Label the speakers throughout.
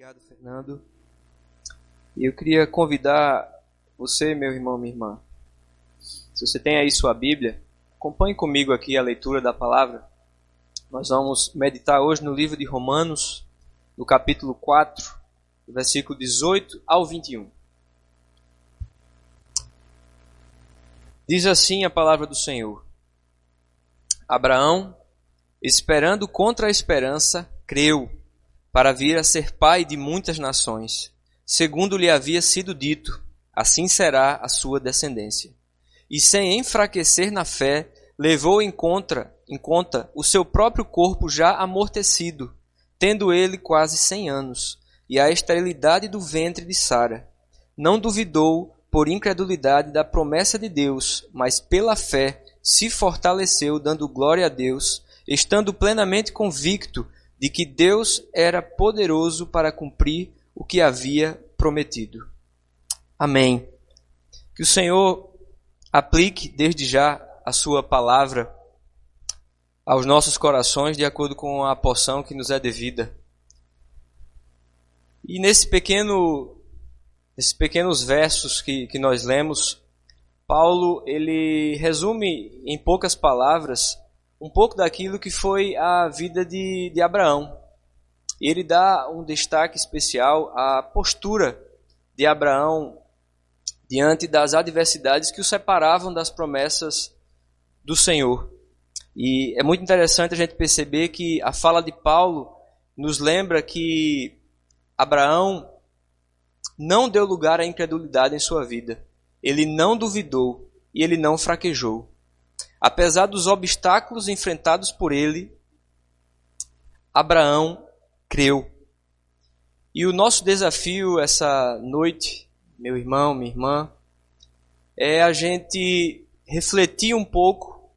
Speaker 1: Obrigado, Fernando. E eu queria convidar você, meu irmão, minha irmã. Se você tem aí sua Bíblia, acompanhe comigo aqui a leitura da palavra. Nós vamos meditar hoje no livro de Romanos, no capítulo 4, do versículo 18 ao 21. Diz assim a palavra do Senhor: Abraão, esperando contra a esperança, creu para vir a ser pai de muitas nações, segundo lhe havia sido dito, assim será a sua descendência. E sem enfraquecer na fé, levou em conta, em conta o seu próprio corpo já amortecido, tendo ele quase cem anos, e a esterilidade do ventre de Sara. Não duvidou por incredulidade da promessa de Deus, mas pela fé se fortaleceu, dando glória a Deus, estando plenamente convicto de que Deus era poderoso para cumprir o que havia prometido. Amém. Que o Senhor aplique desde já a sua palavra aos nossos corações de acordo com a porção que nos é devida. E nesse pequeno, nesses pequenos versos que, que nós lemos, Paulo ele resume em poucas palavras um pouco daquilo que foi a vida de, de Abraão. Ele dá um destaque especial à postura de Abraão diante das adversidades que o separavam das promessas do Senhor. E é muito interessante a gente perceber que a fala de Paulo nos lembra que Abraão não deu lugar à incredulidade em sua vida. Ele não duvidou e ele não fraquejou. Apesar dos obstáculos enfrentados por ele, Abraão creu. E o nosso desafio essa noite, meu irmão, minha irmã, é a gente refletir um pouco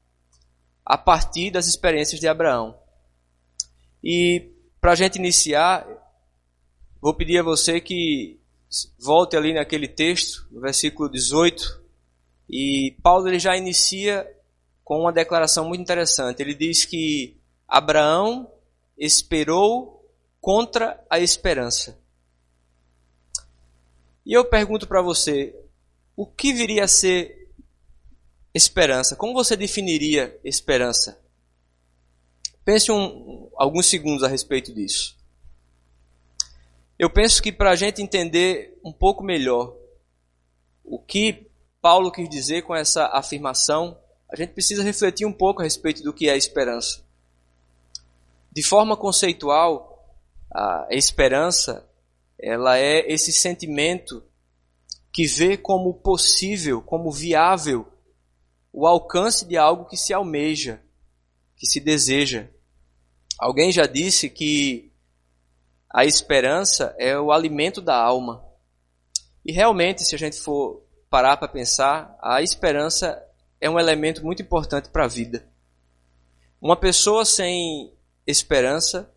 Speaker 1: a partir das experiências de Abraão. E para a gente iniciar, vou pedir a você que volte ali naquele texto, no versículo 18, e Paulo ele já inicia com uma declaração muito interessante. Ele diz que Abraão esperou contra a esperança. E eu pergunto para você, o que viria a ser esperança? Como você definiria esperança? Pense um, alguns segundos a respeito disso. Eu penso que para a gente entender um pouco melhor o que Paulo quis dizer com essa afirmação, a gente precisa refletir um pouco a respeito do que é esperança. De forma conceitual, a esperança ela é esse sentimento que vê como possível, como viável, o alcance de algo que se almeja, que se deseja. Alguém já disse que a esperança é o alimento da alma. E realmente, se a gente for parar para pensar, a esperança é um elemento muito importante para a vida. Uma pessoa sem esperança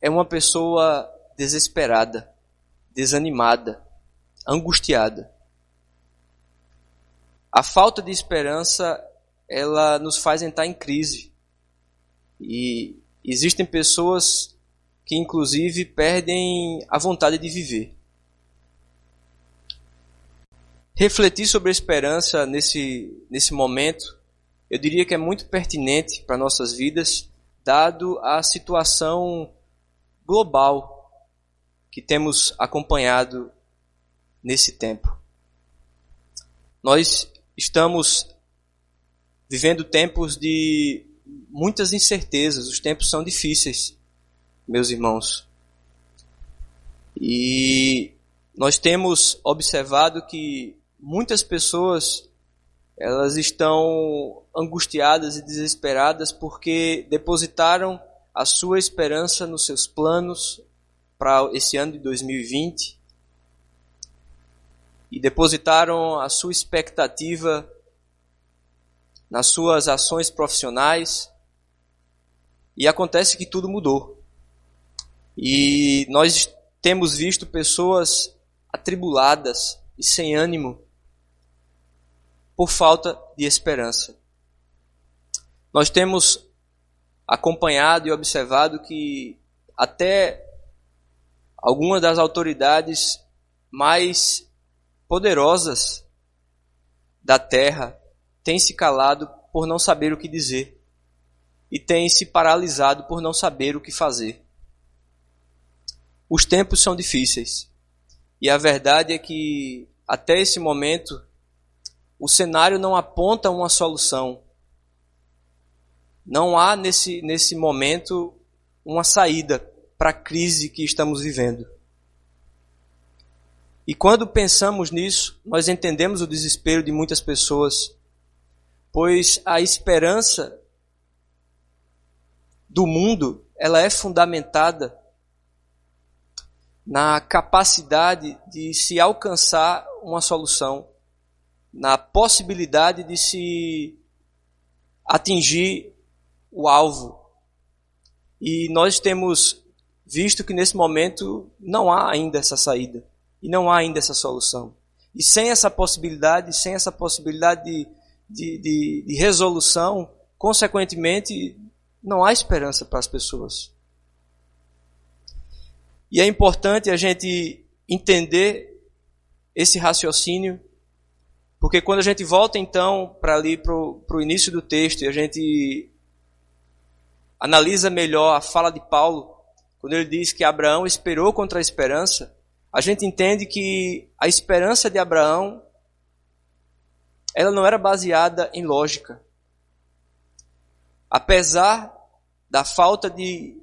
Speaker 1: é uma pessoa desesperada, desanimada, angustiada. A falta de esperança, ela nos faz entrar em crise. E existem pessoas que inclusive perdem a vontade de viver refletir sobre a esperança nesse, nesse momento, eu diria que é muito pertinente para nossas vidas, dado a situação global que temos acompanhado nesse tempo. Nós estamos vivendo tempos de muitas incertezas, os tempos são difíceis, meus irmãos. E nós temos observado que muitas pessoas elas estão angustiadas e desesperadas porque depositaram a sua esperança nos seus planos para esse ano de 2020 e depositaram a sua expectativa nas suas ações profissionais e acontece que tudo mudou. E nós temos visto pessoas atribuladas e sem ânimo por falta de esperança. Nós temos acompanhado e observado que até algumas das autoridades mais poderosas da terra têm se calado por não saber o que dizer e têm se paralisado por não saber o que fazer. Os tempos são difíceis e a verdade é que até esse momento o cenário não aponta uma solução. Não há nesse, nesse momento uma saída para a crise que estamos vivendo. E quando pensamos nisso, nós entendemos o desespero de muitas pessoas, pois a esperança do mundo, ela é fundamentada na capacidade de se alcançar uma solução, na possibilidade de se atingir o alvo. E nós temos visto que nesse momento não há ainda essa saída. E não há ainda essa solução. E sem essa possibilidade, sem essa possibilidade de, de, de, de resolução, consequentemente, não há esperança para as pessoas. E é importante a gente entender esse raciocínio, porque quando a gente volta então para ali para o início do texto e a gente analisa melhor a fala de Paulo, quando ele diz que Abraão esperou contra a esperança, a gente entende que a esperança de Abraão ela não era baseada em lógica. Apesar da falta de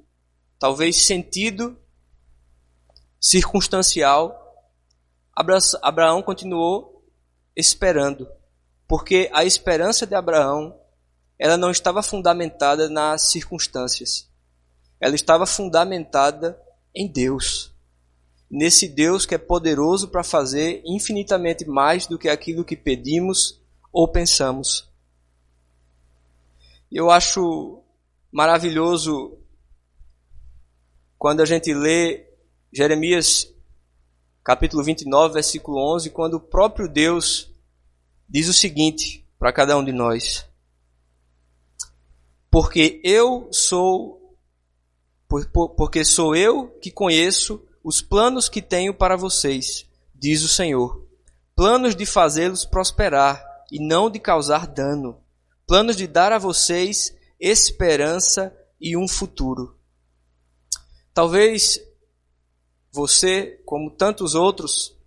Speaker 1: talvez sentido circunstancial, Abraão continuou esperando, porque a esperança de Abraão ela não estava fundamentada nas circunstâncias. Ela estava fundamentada em Deus nesse Deus que é poderoso para fazer infinitamente mais do que aquilo que pedimos ou pensamos. Eu acho maravilhoso quando a gente lê Jeremias capítulo 29, versículo 11, quando o próprio Deus diz o seguinte para cada um de nós: Porque eu sou, porque sou eu que conheço os planos que tenho para vocês, diz o Senhor. Planos de fazê-los prosperar e não de causar dano. Planos de dar a vocês esperança e um futuro. Talvez você, como tantos outros,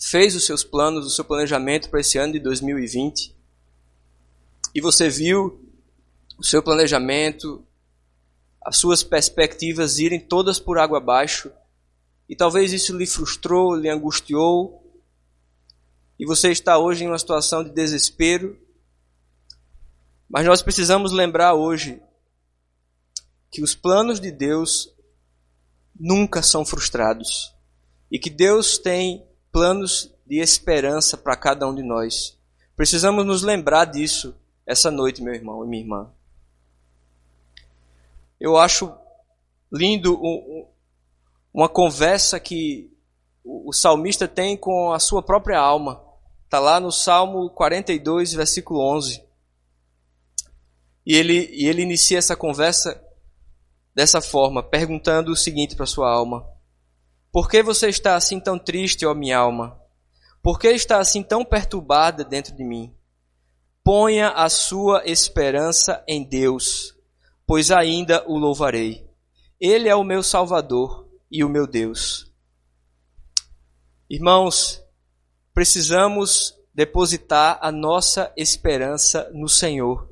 Speaker 1: fez os seus planos, o seu planejamento para esse ano de 2020 e você viu o seu planejamento, as suas perspectivas irem todas por água abaixo. E talvez isso lhe frustrou, lhe angustiou, e você está hoje em uma situação de desespero. Mas nós precisamos lembrar hoje que os planos de Deus nunca são frustrados. E que Deus tem planos de esperança para cada um de nós. Precisamos nos lembrar disso essa noite, meu irmão e minha irmã. Eu acho lindo uma conversa que o salmista tem com a sua própria alma. Está lá no Salmo 42, versículo 11. E ele, e ele inicia essa conversa dessa forma, perguntando o seguinte para sua alma: Por que você está assim tão triste, ó minha alma? Por que está assim tão perturbada dentro de mim? Ponha a sua esperança em Deus, pois ainda o louvarei. Ele é o meu Salvador e o meu Deus. Irmãos, precisamos depositar a nossa esperança no Senhor.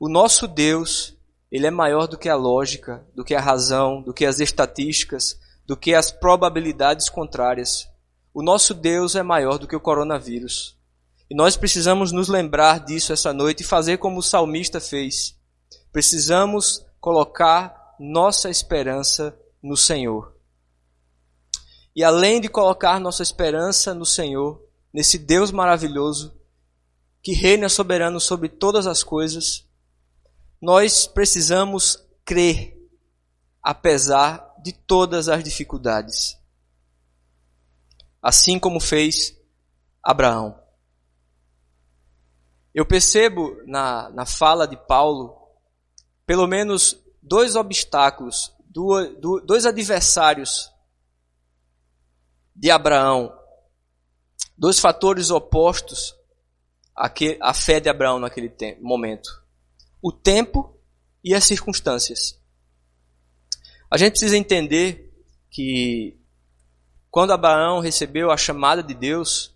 Speaker 1: O nosso Deus, ele é maior do que a lógica, do que a razão, do que as estatísticas, do que as probabilidades contrárias. O nosso Deus é maior do que o coronavírus. E nós precisamos nos lembrar disso essa noite e fazer como o salmista fez. Precisamos colocar nossa esperança no Senhor. E além de colocar nossa esperança no Senhor, nesse Deus maravilhoso, que reina soberano sobre todas as coisas, nós precisamos crer, apesar de todas as dificuldades. Assim como fez Abraão. Eu percebo na, na fala de Paulo, pelo menos dois obstáculos dois adversários de Abraão, dois fatores opostos à fé de Abraão naquele momento: o tempo e as circunstâncias. A gente precisa entender que quando Abraão recebeu a chamada de Deus,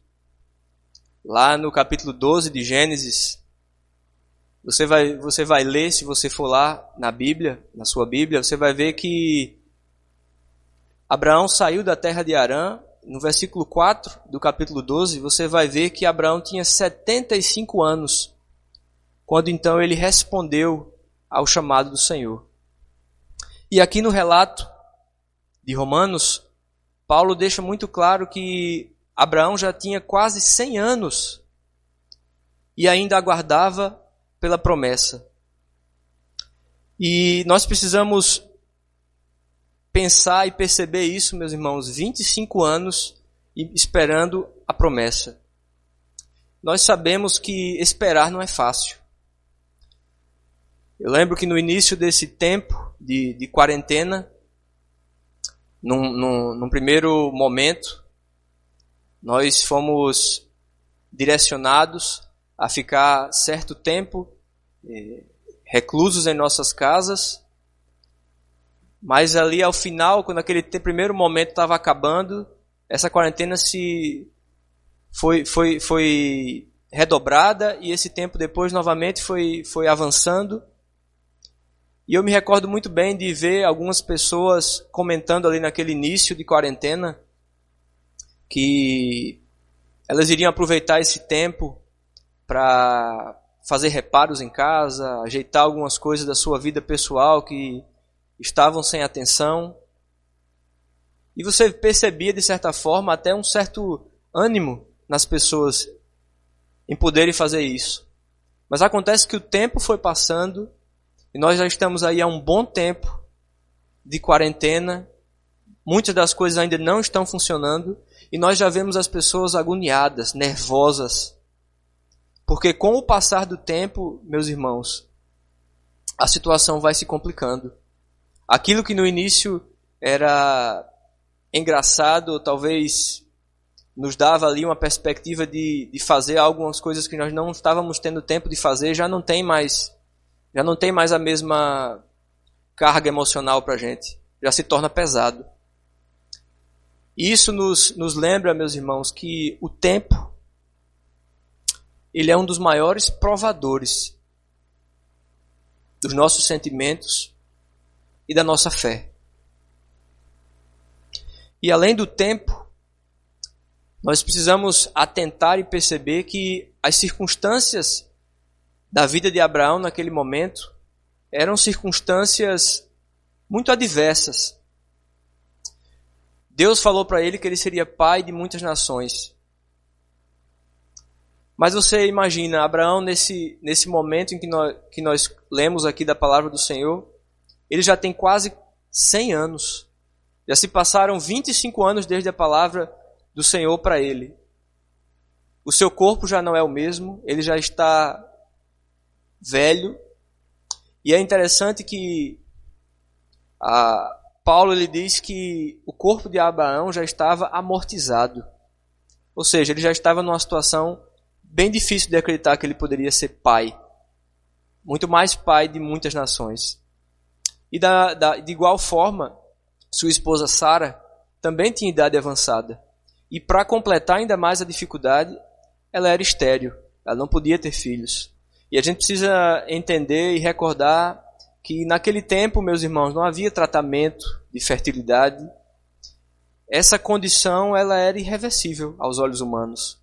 Speaker 1: lá no capítulo 12 de Gênesis, você vai, você vai ler, se você for lá na Bíblia, na sua Bíblia, você vai ver que Abraão saiu da terra de Arã. No versículo 4 do capítulo 12, você vai ver que Abraão tinha 75 anos, quando então ele respondeu ao chamado do Senhor. E aqui no relato de Romanos, Paulo deixa muito claro que Abraão já tinha quase 100 anos e ainda aguardava pela promessa. E nós precisamos pensar e perceber isso, meus irmãos, 25 anos esperando a promessa. Nós sabemos que esperar não é fácil. Eu lembro que no início desse tempo de, de quarentena, num, num, num primeiro momento, nós fomos direcionados a ficar certo tempo eh, reclusos em nossas casas. Mas ali ao final, quando aquele primeiro momento estava acabando, essa quarentena se foi, foi, foi redobrada e esse tempo depois novamente foi, foi avançando. E eu me recordo muito bem de ver algumas pessoas comentando ali naquele início de quarentena que elas iriam aproveitar esse tempo para fazer reparos em casa, ajeitar algumas coisas da sua vida pessoal que estavam sem atenção. E você percebia, de certa forma, até um certo ânimo nas pessoas em poderem fazer isso. Mas acontece que o tempo foi passando e nós já estamos aí há um bom tempo de quarentena. Muitas das coisas ainda não estão funcionando e nós já vemos as pessoas agoniadas, nervosas, porque com o passar do tempo, meus irmãos, a situação vai se complicando. Aquilo que no início era engraçado, talvez nos dava ali uma perspectiva de, de fazer algumas coisas que nós não estávamos tendo tempo de fazer, já não tem mais, já não tem mais a mesma carga emocional para a gente, já se torna pesado. E isso nos, nos lembra, meus irmãos, que o tempo ele é um dos maiores provadores dos nossos sentimentos e da nossa fé. E além do tempo, nós precisamos atentar e perceber que as circunstâncias da vida de Abraão naquele momento eram circunstâncias muito adversas. Deus falou para ele que ele seria pai de muitas nações. Mas você imagina, Abraão, nesse, nesse momento em que nós, que nós lemos aqui da palavra do Senhor, ele já tem quase 100 anos. Já se passaram 25 anos desde a palavra do Senhor para ele. O seu corpo já não é o mesmo, ele já está velho. E é interessante que a, Paulo ele diz que o corpo de Abraão já estava amortizado. Ou seja, ele já estava numa situação bem difícil de acreditar que ele poderia ser pai. Muito mais pai de muitas nações. E da, da, de igual forma, sua esposa Sara também tinha idade avançada. E para completar ainda mais a dificuldade, ela era estéril. Ela não podia ter filhos. E a gente precisa entender e recordar que naquele tempo, meus irmãos, não havia tratamento de fertilidade. Essa condição ela era irreversível aos olhos humanos.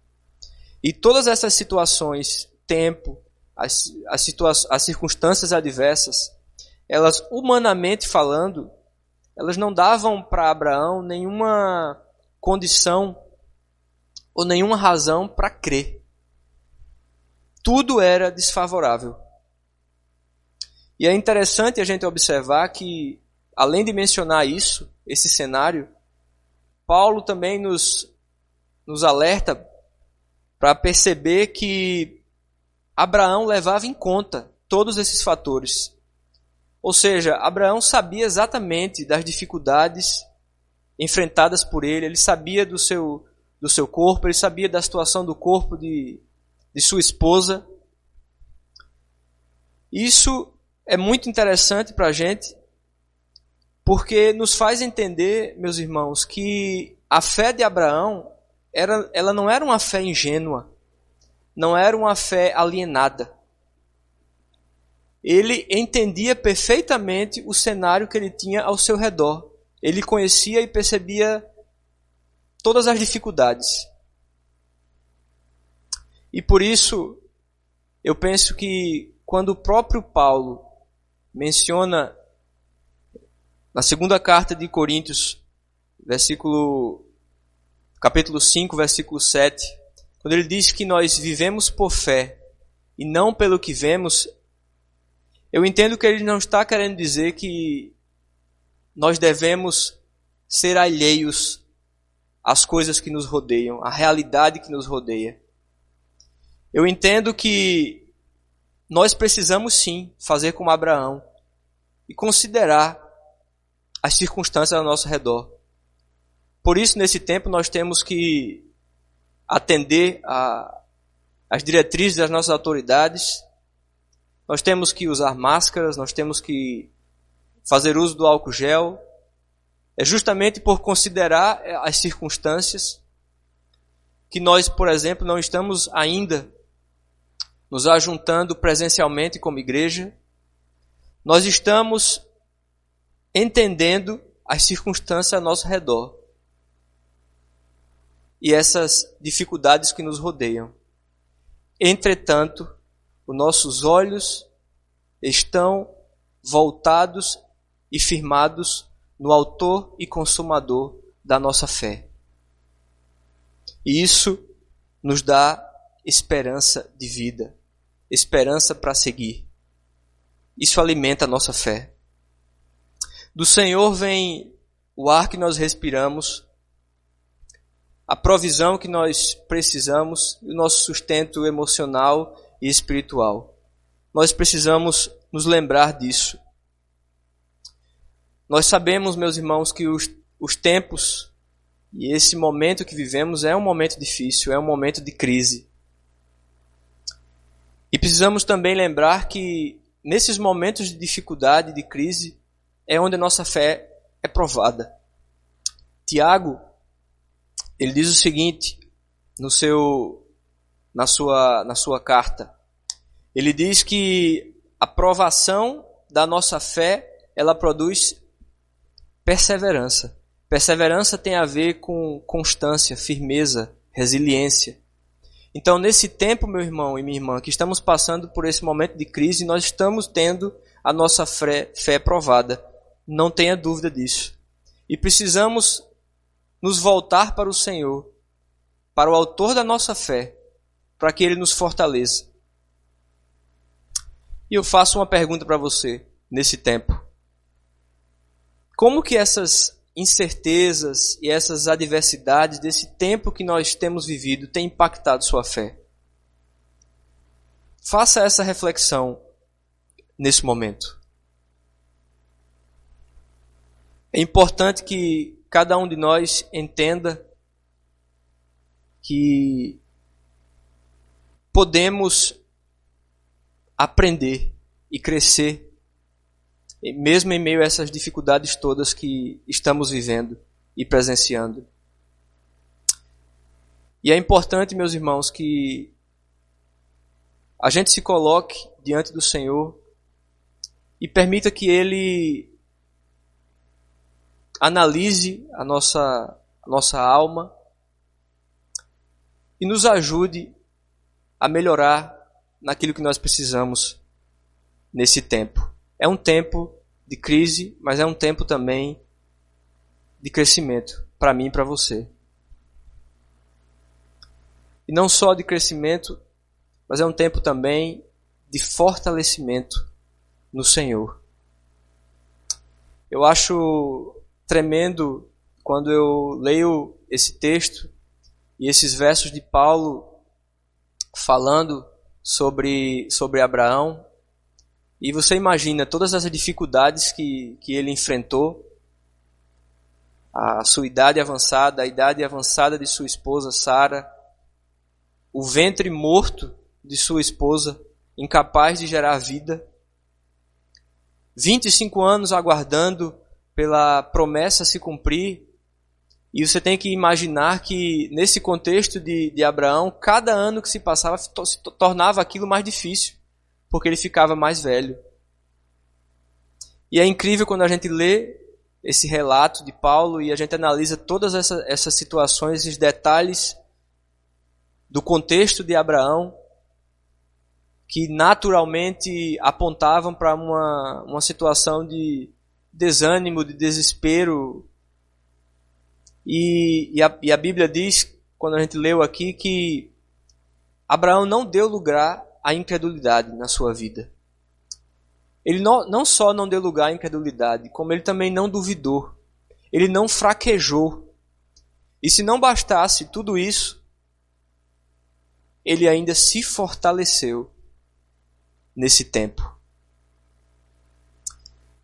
Speaker 1: E todas essas situações, tempo, as, as, situa as circunstâncias adversas, elas, humanamente falando, elas não davam para Abraão nenhuma condição ou nenhuma razão para crer. Tudo era desfavorável. E é interessante a gente observar que, além de mencionar isso, esse cenário, Paulo também nos, nos alerta para perceber que Abraão levava em conta todos esses fatores. Ou seja, Abraão sabia exatamente das dificuldades enfrentadas por ele, ele sabia do seu, do seu corpo, ele sabia da situação do corpo de, de sua esposa. Isso é muito interessante para a gente, porque nos faz entender, meus irmãos, que a fé de Abraão era, ela não era uma fé ingênua, não era uma fé alienada. Ele entendia perfeitamente o cenário que ele tinha ao seu redor. Ele conhecia e percebia todas as dificuldades. E por isso, eu penso que quando o próprio Paulo menciona na segunda carta de Coríntios, versículo capítulo 5, versículo 7, quando ele diz que nós vivemos por fé e não pelo que vemos, eu entendo que ele não está querendo dizer que nós devemos ser alheios às coisas que nos rodeiam, à realidade que nos rodeia. Eu entendo que nós precisamos sim fazer como Abraão e considerar as circunstâncias ao nosso redor. Por isso, nesse tempo, nós temos que atender às diretrizes das nossas autoridades, nós temos que usar máscaras, nós temos que fazer uso do álcool gel, é justamente por considerar é, as circunstâncias que nós, por exemplo, não estamos ainda nos ajuntando presencialmente como igreja. Nós estamos entendendo as circunstâncias ao nosso redor e essas dificuldades que nos rodeiam. Entretanto, os nossos olhos estão voltados e firmados no Autor e Consumador da nossa fé. E isso nos dá esperança de vida, esperança para seguir. Isso alimenta a nossa fé. Do Senhor vem o ar que nós respiramos, a provisão que nós precisamos, o nosso sustento emocional e espiritual. Nós precisamos nos lembrar disso. Nós sabemos, meus irmãos, que os, os tempos e esse momento que vivemos é um momento difícil, é um momento de crise. E precisamos também lembrar que nesses momentos de dificuldade, de crise, é onde a nossa fé é provada. Tiago, ele diz o seguinte no seu na sua na sua carta. Ele diz que a provação da nossa fé, ela produz perseverança. Perseverança tem a ver com constância, firmeza, resiliência. Então, nesse tempo, meu irmão e minha irmã, que estamos passando por esse momento de crise, nós estamos tendo a nossa fé, fé provada. Não tenha dúvida disso. E precisamos nos voltar para o Senhor, para o Autor da nossa fé, para que Ele nos fortaleça. E eu faço uma pergunta para você nesse tempo. Como que essas incertezas e essas adversidades desse tempo que nós temos vivido têm impactado sua fé? Faça essa reflexão nesse momento. É importante que cada um de nós entenda que podemos aprender e crescer mesmo em meio a essas dificuldades todas que estamos vivendo e presenciando. E é importante, meus irmãos, que a gente se coloque diante do Senhor e permita que Ele analise a nossa, a nossa alma e nos ajude a melhorar naquilo que nós precisamos nesse tempo. É um tempo de crise, mas é um tempo também de crescimento para mim e para você. E não só de crescimento, mas é um tempo também de fortalecimento no Senhor. Eu acho tremendo quando eu leio esse texto e esses versos de Paulo falando sobre, sobre Abraão, E você imagina todas as dificuldades que, que ele enfrentou, a sua idade avançada, a idade avançada de sua esposa Sara, o ventre morto de sua esposa, incapaz de gerar vida. 25 anos aguardando pela promessa se cumprir. E você tem que imaginar que, nesse contexto de, de Abraão, cada ano que se passava se tornava aquilo mais difícil, porque ele ficava mais velho. E é incrível quando a gente lê esse relato de Paulo e a gente analisa todas essa, essas situações, esses detalhes do contexto de Abraão, que naturalmente apontavam para uma, uma situação de desânimo, de desespero. E, e, a, e a Bíblia diz, quando a gente leu aqui, que Abraão não deu lugar à incredulidade na sua vida. Ele não, não só não deu lugar à incredulidade, como ele também não duvidou. Ele não fraquejou. E se não bastasse tudo isso, ele ainda se fortaleceu nesse tempo.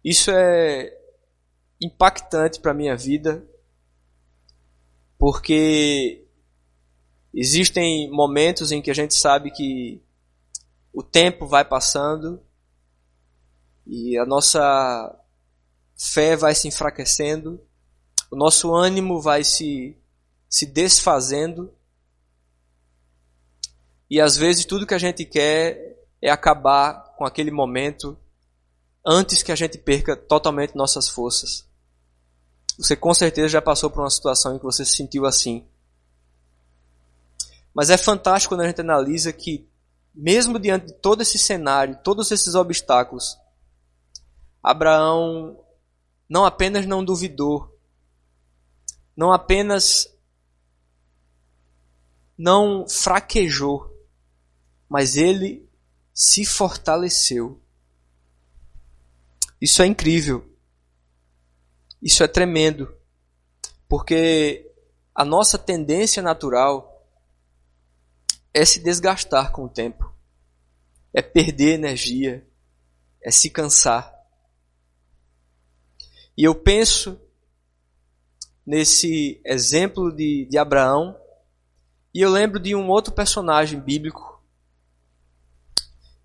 Speaker 1: Isso é impactante para a minha vida, porque existem momentos em que a gente sabe que o tempo vai passando e a nossa fé vai se enfraquecendo, o nosso ânimo vai se, se desfazendo e às vezes tudo que a gente quer é acabar com aquele momento antes que a gente perca totalmente nossas forças. Você com certeza já passou por uma situação em que você se sentiu assim. Mas é fantástico quando a gente analisa que, mesmo diante de todo esse cenário, todos esses obstáculos, Abraão não apenas não duvidou, não apenas não fraquejou, mas ele se fortaleceu. Isso é incrível. Isso é tremendo. Porque a nossa tendência natural é se desgastar com o tempo, é perder energia, é se cansar. E eu penso nesse exemplo de, de Abraão, e eu lembro de um outro personagem bíblico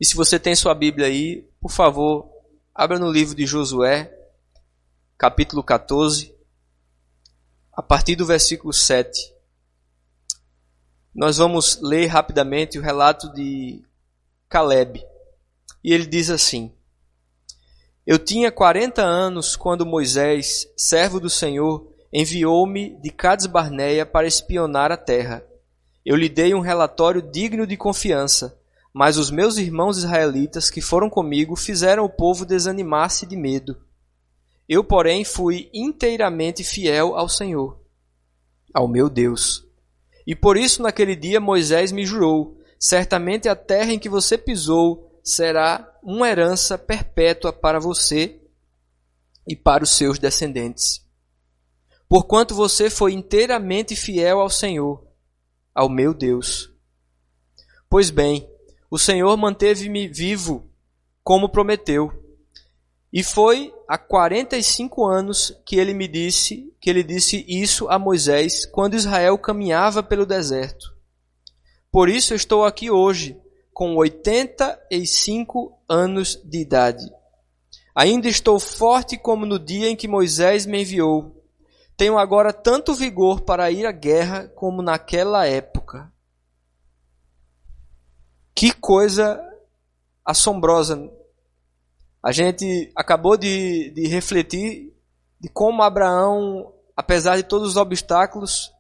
Speaker 1: e se você tem sua Bíblia aí, por favor, abra no livro de Josué, capítulo 14, a partir do versículo 7. Nós vamos ler rapidamente o relato de Caleb. E ele diz assim: Eu tinha 40 anos quando Moisés, servo do Senhor, enviou-me de Cades Barneia para espionar a terra. Eu lhe dei um relatório digno de confiança mas os meus irmãos israelitas que foram comigo fizeram o povo desanimar-se de medo. Eu, porém, fui inteiramente fiel ao Senhor, ao meu Deus. E por isso, naquele dia, Moisés me jurou: certamente a terra em que você pisou será uma herança perpétua para você e para os seus descendentes. Porquanto você foi inteiramente fiel ao Senhor, ao meu Deus. Pois bem, o Senhor manteve-me vivo, como prometeu. E foi há 45 anos que ele me disse, que ele disse isso a Moisés, quando Israel caminhava pelo deserto. Por isso estou aqui hoje, com 85 anos de idade. Ainda estou forte como no dia em que Moisés me enviou. Tenho agora tanto vigor para ir à guerra como naquela época. Que coisa assombrosa. A gente acabou de, de refletir de como Abraão, apesar de todos os obstáculos,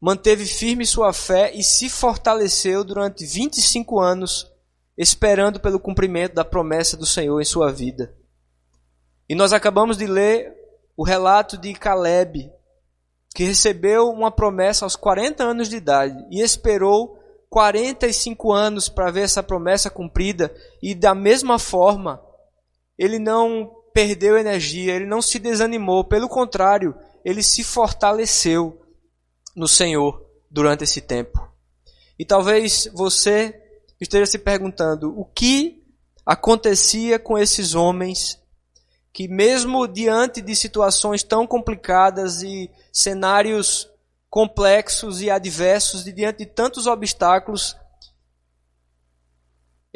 Speaker 1: manteve firme sua fé e se fortaleceu durante 25 anos, esperando pelo cumprimento da promessa do Senhor em sua vida. E nós acabamos de ler o relato de Caleb, que recebeu uma promessa aos 40 anos de idade e esperou 45 anos para ver essa promessa cumprida e da mesma forma, ele não perdeu energia, ele não se desanimou, pelo contrário, ele se fortaleceu no Senhor durante esse tempo. E talvez você esteja se perguntando o que acontecia com esses homens que, mesmo diante de situações tão complicadas e cenários complexos e adversos, e diante de tantos obstáculos,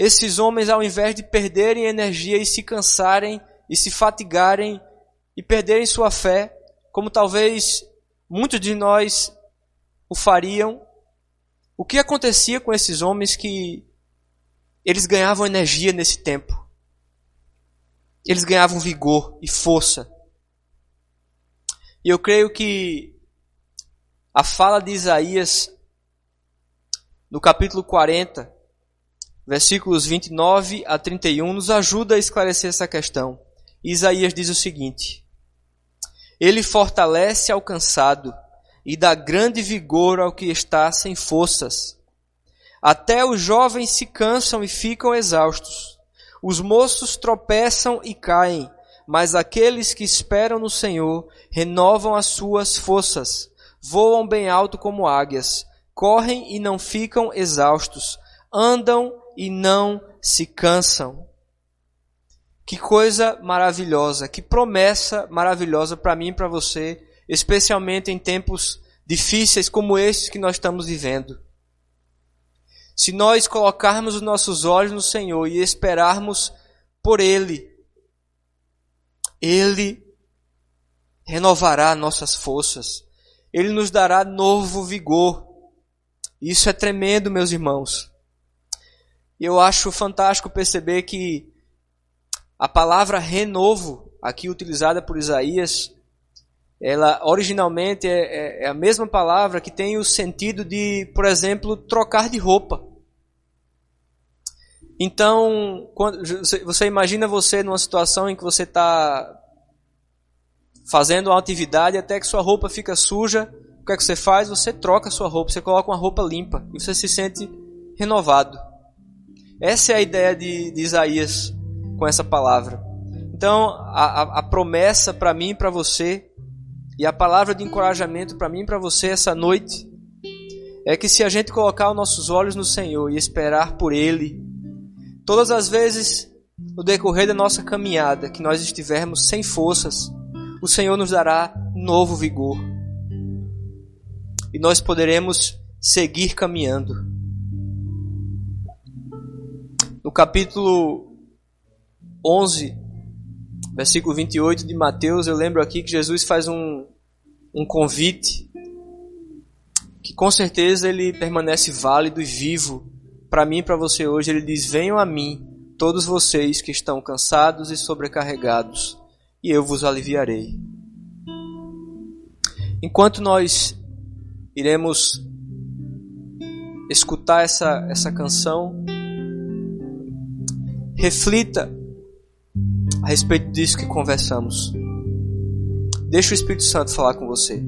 Speaker 1: esses homens, ao invés de perderem energia e se cansarem e se fatigarem e perderem sua fé, como talvez muitos de nós o fariam, o que acontecia com esses homens que eles ganhavam energia nesse tempo? Eles ganhavam vigor e força. E eu creio que a fala de Isaías, no capítulo 40, versículos 29 a 31, nos ajuda a esclarecer essa questão. Isaías diz o seguinte: Ele fortalece ao cansado e dá grande vigor ao que está sem forças. Até os jovens se cansam e ficam exaustos. Os moços tropeçam e caem, mas aqueles que esperam no Senhor renovam as suas forças, voam bem alto como águias, correm e não ficam exaustos, andam e não se cansam. Que coisa maravilhosa, que promessa maravilhosa para mim e para você, especialmente em tempos difíceis como estes que nós estamos vivendo. Se nós colocarmos os nossos olhos no Senhor e esperarmos por Ele, Ele renovará nossas forças, Ele nos dará novo vigor. Isso é tremendo, meus irmãos. Eu acho fantástico perceber que a palavra renovo, aqui utilizada por Isaías, ela originalmente é, é, é, a mesma palavra que tem o sentido de, por exemplo, trocar de roupa. Então, quando, você imagina você numa situação em que você está fazendo uma atividade até que sua roupa fica suja, o que é que você faz? Você troca sua roupa, você coloca uma roupa limpa e você se sente renovado. Essa é a ideia de, de Isaías com essa palavra. Então, a, a, a promessa para mim e para você, e a palavra de encorajamento para mim e para você essa noite, é que se a gente colocar os nossos olhos no Senhor e esperar por Ele, Todas as vezes no decorrer da nossa caminhada que nós estivermos sem forças, o Senhor nos dará novo vigor. E nós poderemos seguir caminhando. No capítulo 11, versículo 28 de Mateus, eu lembro aqui que Jesus faz um, um convite que com certeza ele permanece válido e vivo para mim e para você hoje, ele diz: Venham a mim, todos vocês que estão cansados e sobrecarregados, e eu vos aliviarei. Enquanto nós iremos escutar essa, essa canção, reflita a respeito disso que conversamos. Deixa o Espírito Santo falar com você.